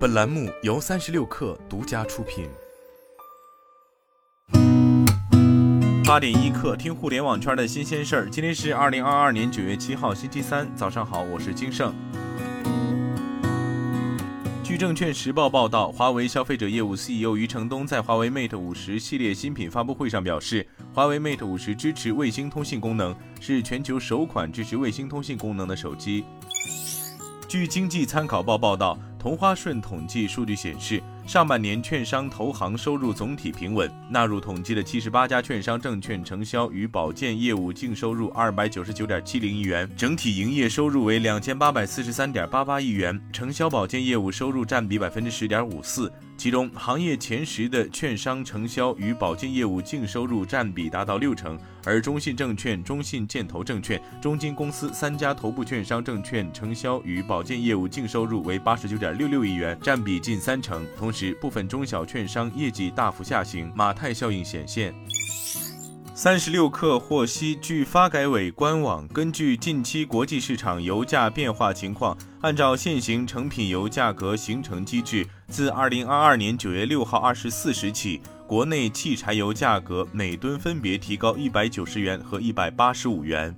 本栏目由三十六氪独家出品。八点一刻，听互联网圈的新鲜事儿。今天是二零二二年九月七号，星期三，早上好，我是金盛。据证券时报报道，华为消费者业务 CEO 余承东在华为 Mate 五十系列新品发布会上表示，华为 Mate 五十支持卫星通信功能，是全球首款支持卫星通信功能的手机。据经济参考报报道。同花顺统计数据显示，上半年券商投行收入总体平稳。纳入统计的七十八家券商证券承销与保荐业务净收入二百九十九点七零亿元，整体营业收入为两千八百四十三点八八亿元，承销保荐业务收入占比百分之十点五四。其中，行业前十的券商承销与保荐业务净收入占比达到六成，而中信证券、中信建投证券、中金公司三家头部券商证券承销与保荐业务净收入为八十九点六六亿元，占比近三成。同时，部分中小券商业绩大幅下行，马太效应显现。三十六氪获悉，据发改委官网，根据近期国际市场油价变化情况，按照现行成品油价格形成机制，自二零二二年九月六号二十四时起，国内汽柴油价格每吨分别提高一百九十元和一百八十五元。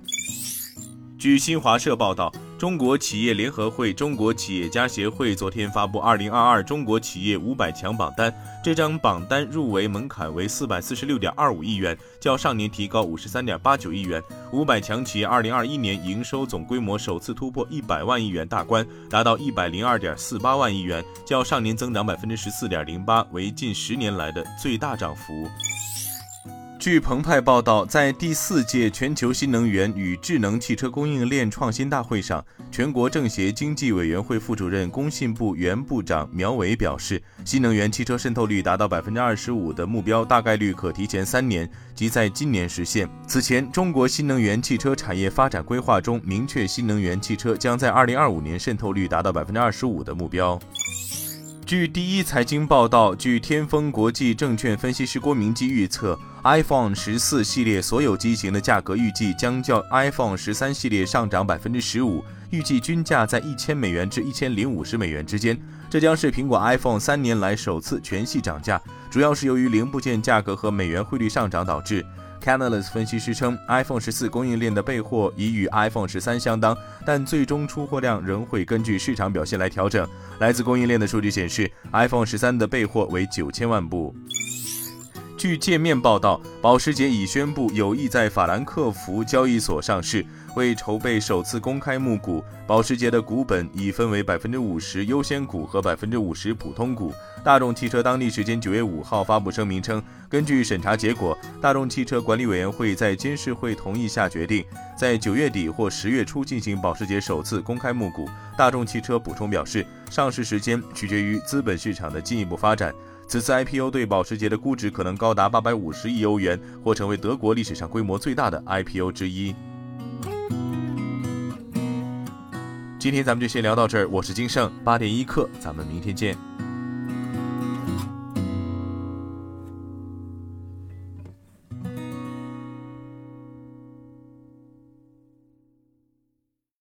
据新华社报道。中国企业联合会、中国企业家协会昨天发布《二零二二中国企业五百强榜单》，这张榜单入围门槛为四百四十六点二五亿元，较上年提高五十三点八九亿元。五百强企业二零二一年营收总规模首次突破一百万亿元大关，达到一百零二点四八万亿元，较上年增长百分之十四点零八，为近十年来的最大涨幅。据澎湃报道，在第四届全球新能源与智能汽车供应链创新大会上，全国政协经济委员会副主任、工信部原部长苗圩表示，新能源汽车渗透率达到百分之二十五的目标，大概率可提前三年，即在今年实现。此前，中国新能源汽车产业发展规划中明确，新能源汽车将在二零二五年渗透率达到百分之二十五的目标。据第一财经报道，据天风国际证券分析师郭明基预测，iPhone 十四系列所有机型的价格预计将较 iPhone 十三系列上涨百分之十五，预计均价在一千美元至一千零五十美元之间。这将是苹果 iPhone 三年来首次全系涨价，主要是由于零部件价格和美元汇率上涨导致。Canalys 分析师称，iPhone 十四供应链的备货已与 iPhone 十三相当，但最终出货量仍会根据市场表现来调整。来自供应链的数据显示，iPhone 十三的备货为九千万部。据界面报道，保时捷已宣布有意在法兰克福交易所上市。为筹备首次公开募股，保时捷的股本已分为百分之五十优先股和百分之五十普通股。大众汽车当地时间九月五号发布声明称，根据审查结果，大众汽车管理委员会在监事会同意下决定，在九月底或十月初进行保时捷首次公开募股。大众汽车补充表示，上市时间取决于资本市场的进一步发展。此次 IPO 对保时捷的估值可能高达八百五十亿欧元，或成为德国历史上规模最大的 IPO 之一。今天咱们就先聊到这儿，我是金盛八点一刻，咱们明天见。